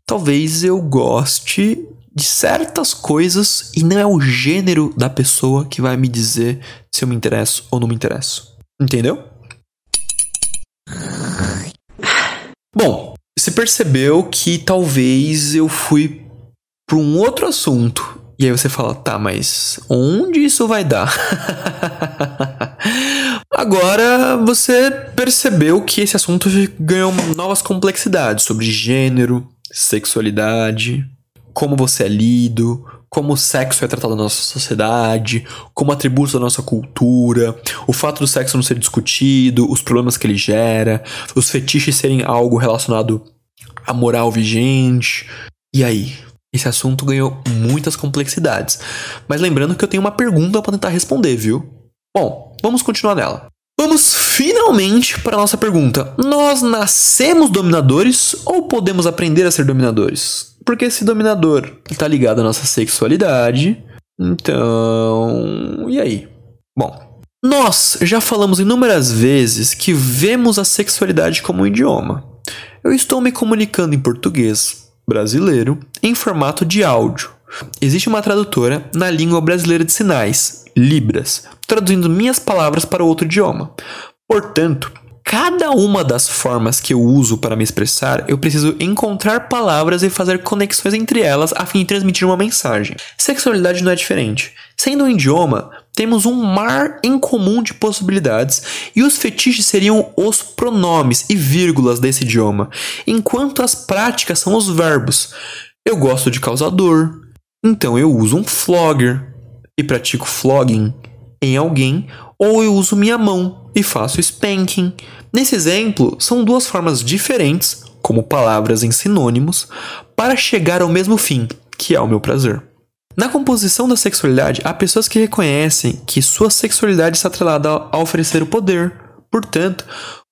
talvez eu goste de certas coisas e não é o gênero da pessoa que vai me dizer se eu me interesso ou não me interesso. Entendeu? Bom, você percebeu que talvez eu fui para um outro assunto. E aí você fala, tá, mas onde isso vai dar? Agora você percebeu que esse assunto ganhou novas complexidades sobre gênero, sexualidade, como você é lido, como o sexo é tratado na nossa sociedade, como atributos da nossa cultura, o fato do sexo não ser discutido, os problemas que ele gera, os fetiches serem algo relacionado à moral vigente. E aí? Esse assunto ganhou muitas complexidades. Mas lembrando que eu tenho uma pergunta para tentar responder, viu? Bom, vamos continuar nela. Vamos finalmente para a nossa pergunta. Nós nascemos dominadores ou podemos aprender a ser dominadores? Porque esse dominador está ligado à nossa sexualidade. Então. E aí? Bom, nós já falamos inúmeras vezes que vemos a sexualidade como um idioma. Eu estou me comunicando em português brasileiro em formato de áudio. Existe uma tradutora na língua brasileira de sinais, Libras, traduzindo minhas palavras para outro idioma. Portanto, cada uma das formas que eu uso para me expressar, eu preciso encontrar palavras e fazer conexões entre elas a fim de transmitir uma mensagem. Sexualidade não é diferente. Sendo um idioma, temos um mar em comum de possibilidades e os fetiches seriam os pronomes e vírgulas desse idioma, enquanto as práticas são os verbos. Eu gosto de causar dor, então eu uso um flogger e pratico flogging em alguém ou eu uso minha mão e faço spanking. Nesse exemplo, são duas formas diferentes, como palavras em sinônimos, para chegar ao mesmo fim, que é o meu prazer. Na composição da sexualidade, há pessoas que reconhecem que sua sexualidade está atrelada a oferecer o poder. Portanto,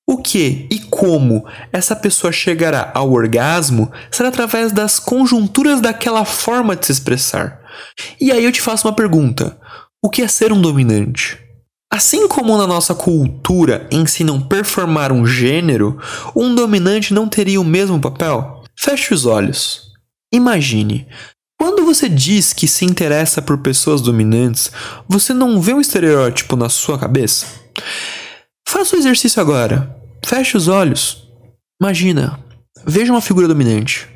o que e como essa pessoa chegará ao orgasmo será através das conjunturas daquela forma de se expressar. E aí eu te faço uma pergunta: o que é ser um dominante? Assim como na nossa cultura ensinam performar um gênero, um dominante não teria o mesmo papel? Feche os olhos. Imagine. Quando você diz que se interessa por pessoas dominantes, você não vê um estereótipo na sua cabeça? Faça o exercício agora. Feche os olhos. Imagina. Veja uma figura dominante.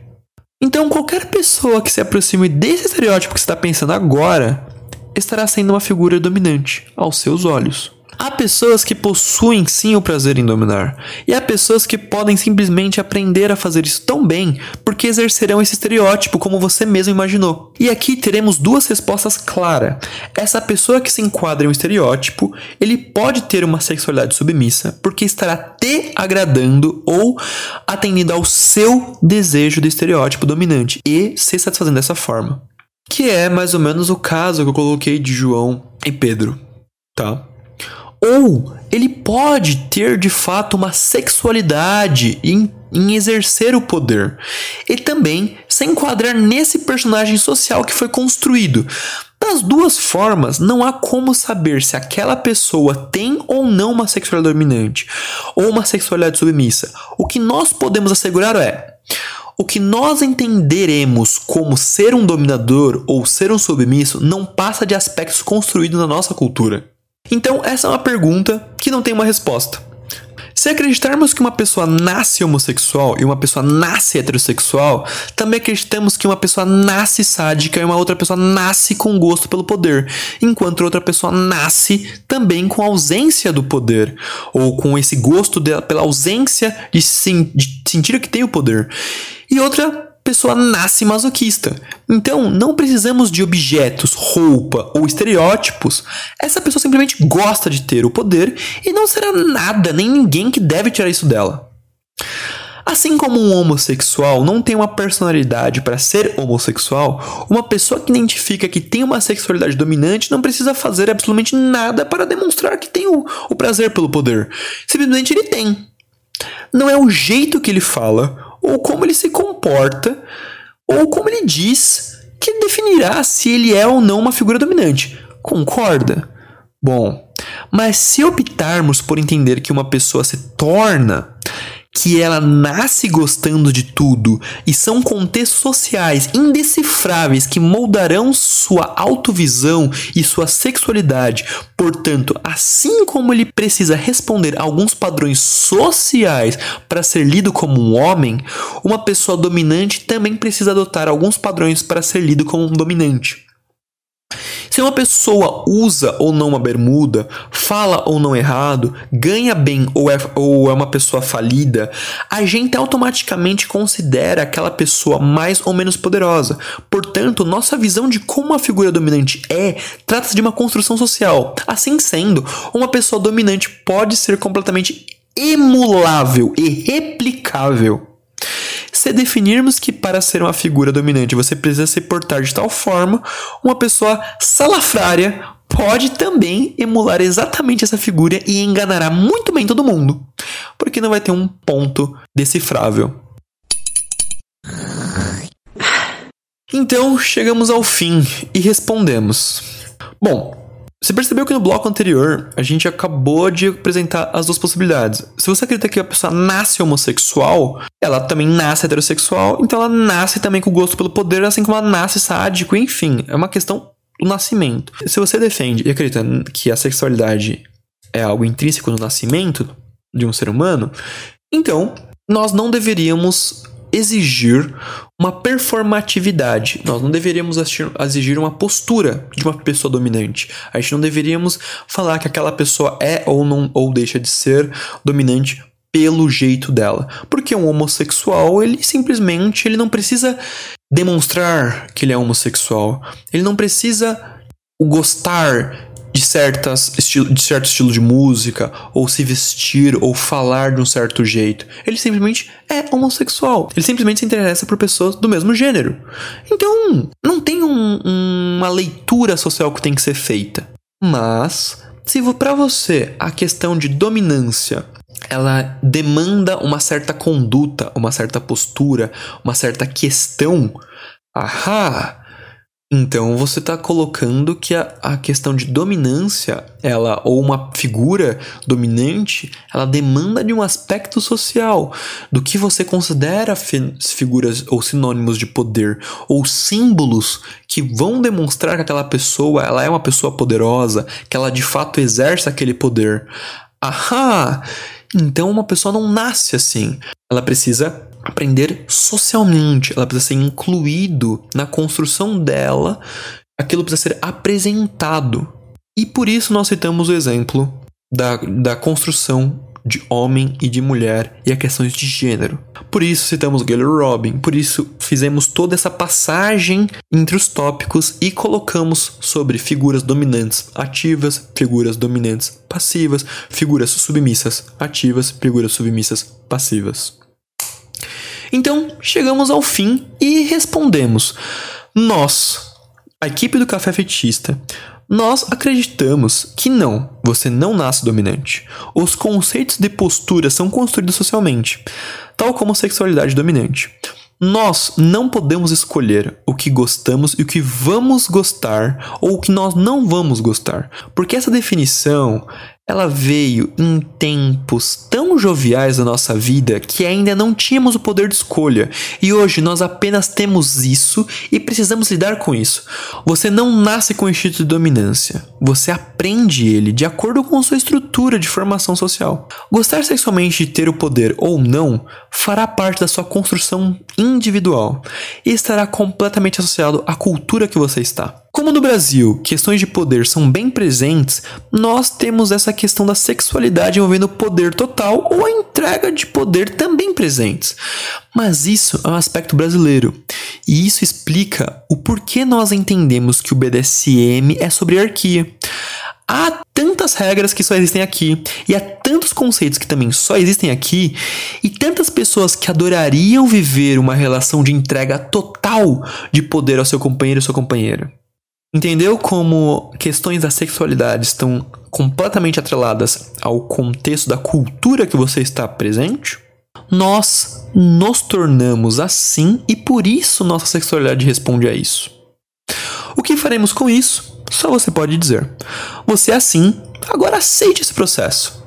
Então, qualquer pessoa que se aproxime desse estereótipo que você está pensando agora estará sendo uma figura dominante aos seus olhos. Há pessoas que possuem sim o prazer em dominar, e há pessoas que podem simplesmente aprender a fazer isso tão bem porque exercerão esse estereótipo como você mesmo imaginou. E aqui teremos duas respostas claras. Essa pessoa que se enquadra em um estereótipo, ele pode ter uma sexualidade submissa porque estará te agradando ou atendendo ao seu desejo do estereótipo dominante e se satisfazendo dessa forma. Que é mais ou menos o caso que eu coloquei de João e Pedro, tá? Ou ele pode ter de fato uma sexualidade em, em, exercer o poder e também se enquadrar nesse personagem social que foi construído. Das duas formas, não há como saber se aquela pessoa tem ou não uma sexualidade dominante ou uma sexualidade submissa. O que nós podemos assegurar é o que nós entenderemos como ser um dominador ou ser um submisso não passa de aspectos construídos na nossa cultura. Então, essa é uma pergunta que não tem uma resposta. Se acreditarmos que uma pessoa nasce homossexual e uma pessoa nasce heterossexual, também acreditamos que uma pessoa nasce sádica e uma outra pessoa nasce com gosto pelo poder, enquanto outra pessoa nasce também com ausência do poder, ou com esse gosto pela ausência de, de sentir que tem o poder. E outra pessoa nasce masoquista. Então, não precisamos de objetos, roupa ou estereótipos. Essa pessoa simplesmente gosta de ter o poder e não será nada nem ninguém que deve tirar isso dela. Assim como um homossexual não tem uma personalidade para ser homossexual, uma pessoa que identifica que tem uma sexualidade dominante não precisa fazer absolutamente nada para demonstrar que tem o, o prazer pelo poder. Simplesmente ele tem. Não é o jeito que ele fala ou como ele se comporta, ou como ele diz, que definirá se ele é ou não uma figura dominante. Concorda? Bom, mas se optarmos por entender que uma pessoa se torna que ela nasce gostando de tudo e são contextos sociais indecifráveis que moldarão sua autovisão e sua sexualidade. Portanto, assim como ele precisa responder a alguns padrões sociais para ser lido como um homem, uma pessoa dominante também precisa adotar alguns padrões para ser lido como um dominante. Se uma pessoa usa ou não uma bermuda, fala ou não errado, ganha bem ou é, ou é uma pessoa falida, a gente automaticamente considera aquela pessoa mais ou menos poderosa. Portanto, nossa visão de como a figura dominante é trata-se de uma construção social. Assim sendo, uma pessoa dominante pode ser completamente emulável e replicável se definirmos que para ser uma figura dominante você precisa se portar de tal forma, uma pessoa salafrária pode também emular exatamente essa figura e enganará muito bem todo mundo, porque não vai ter um ponto decifrável. Então chegamos ao fim e respondemos. Bom, você percebeu que no bloco anterior a gente acabou de apresentar as duas possibilidades. Se você acredita que a pessoa nasce homossexual, ela também nasce heterossexual, então ela nasce também com gosto pelo poder, assim como ela nasce sádico, enfim, é uma questão do nascimento. Se você defende e acredita que a sexualidade é algo intrínseco no nascimento de um ser humano, então nós não deveríamos exigir uma performatividade. Nós não deveríamos exigir uma postura de uma pessoa dominante. A gente não deveríamos falar que aquela pessoa é ou não ou deixa de ser dominante pelo jeito dela. Porque um homossexual, ele simplesmente ele não precisa demonstrar que ele é homossexual. Ele não precisa gostar de, certas estilo, de certo estilo de música, ou se vestir, ou falar de um certo jeito. Ele simplesmente é homossexual. Ele simplesmente se interessa por pessoas do mesmo gênero. Então, não tem um, uma leitura social que tem que ser feita. Mas, se para você a questão de dominância ela demanda uma certa conduta, uma certa postura, uma certa questão, ahá, então você está colocando que a, a, questão de dominância, ela ou uma figura dominante, ela demanda de um aspecto social, do que você considera fi, figuras ou sinônimos de poder ou símbolos que vão demonstrar que aquela pessoa ela é uma pessoa poderosa, que ela de fato exerce aquele poder. Ahá! Então uma pessoa não nasce assim. Ela precisa aprender socialmente, ela precisa ser incluído na construção dela, aquilo precisa ser apresentado. E por isso nós citamos o exemplo da, da construção de homem e de mulher e a questões de gênero. Por isso citamos Gayle Robin, por isso fizemos toda essa passagem entre os tópicos e colocamos sobre figuras dominantes ativas, figuras dominantes passivas, figuras submissas ativas, figuras submissas passivas. Então, chegamos ao fim e respondemos: Nós, a equipe do Café Fetista, nós acreditamos que não, você não nasce dominante. Os conceitos de postura são construídos socialmente, tal como a sexualidade dominante. Nós não podemos escolher o que gostamos e o que vamos gostar ou o que nós não vamos gostar, porque essa definição ela veio em tempos tão joviais da nossa vida que ainda não tínhamos o poder de escolha, e hoje nós apenas temos isso e precisamos lidar com isso. Você não nasce com o instinto de dominância, você aprende ele de acordo com sua estrutura de formação social. Gostar sexualmente de ter o poder ou não fará parte da sua construção individual e estará completamente associado à cultura que você está. Como no Brasil, questões de poder são bem presentes, nós temos essa questão da sexualidade envolvendo poder total ou a entrega de poder também presentes. Mas isso é um aspecto brasileiro, e isso explica o porquê nós entendemos que o BDSM é sobre hierarquia. Há tantas regras que só existem aqui, e há tantos conceitos que também só existem aqui, e tantas pessoas que adorariam viver uma relação de entrega total de poder ao seu companheiro ou sua companheira. Entendeu como questões da sexualidade estão completamente atreladas ao contexto da cultura que você está presente? Nós nos tornamos assim e por isso nossa sexualidade responde a isso. O que faremos com isso? Só você pode dizer. Você é assim, agora aceite esse processo.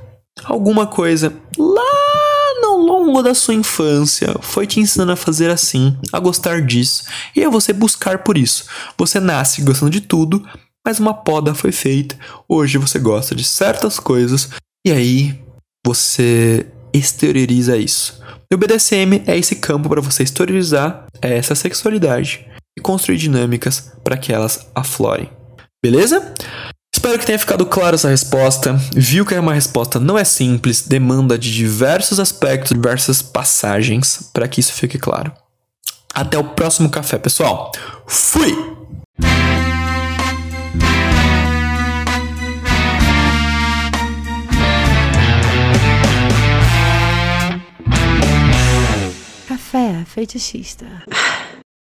Alguma coisa lá ao longo da sua infância foi te ensinando a fazer assim, a gostar disso, e é você buscar por isso. Você nasce gostando de tudo, mas uma poda foi feita. Hoje você gosta de certas coisas e aí você exterioriza isso. E o BDSM é esse campo para você exteriorizar essa sexualidade e construir dinâmicas para que elas aflorem. Beleza? Espero que tenha ficado clara essa resposta. Viu que é uma resposta não é simples, demanda de diversos aspectos, diversas passagens para que isso fique claro. Até o próximo café, pessoal. Fui! Café feitiçista.